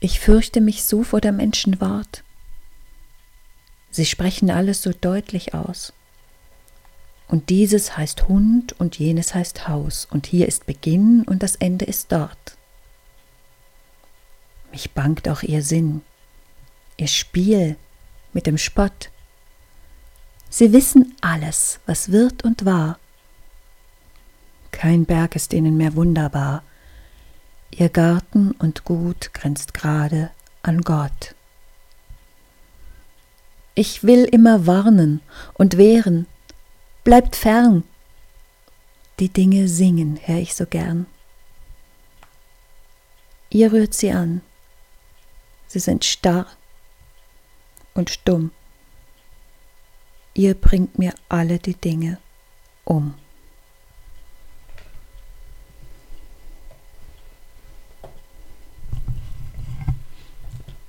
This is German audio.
Ich fürchte mich so vor der Menschenwart. Sie sprechen alles so deutlich aus. Und dieses heißt Hund und jenes heißt Haus, und hier ist Beginn und das Ende ist dort. Mich bangt auch ihr Sinn, ihr Spiel mit dem Spott. Sie wissen alles, was wird und war. Kein Berg ist ihnen mehr wunderbar, Ihr Garten und Gut grenzt gerade an Gott. Ich will immer warnen und wehren, bleibt fern. Die Dinge singen, hör ich so gern. Ihr rührt sie an, sie sind starr und stumm. Ihr bringt mir alle die Dinge um.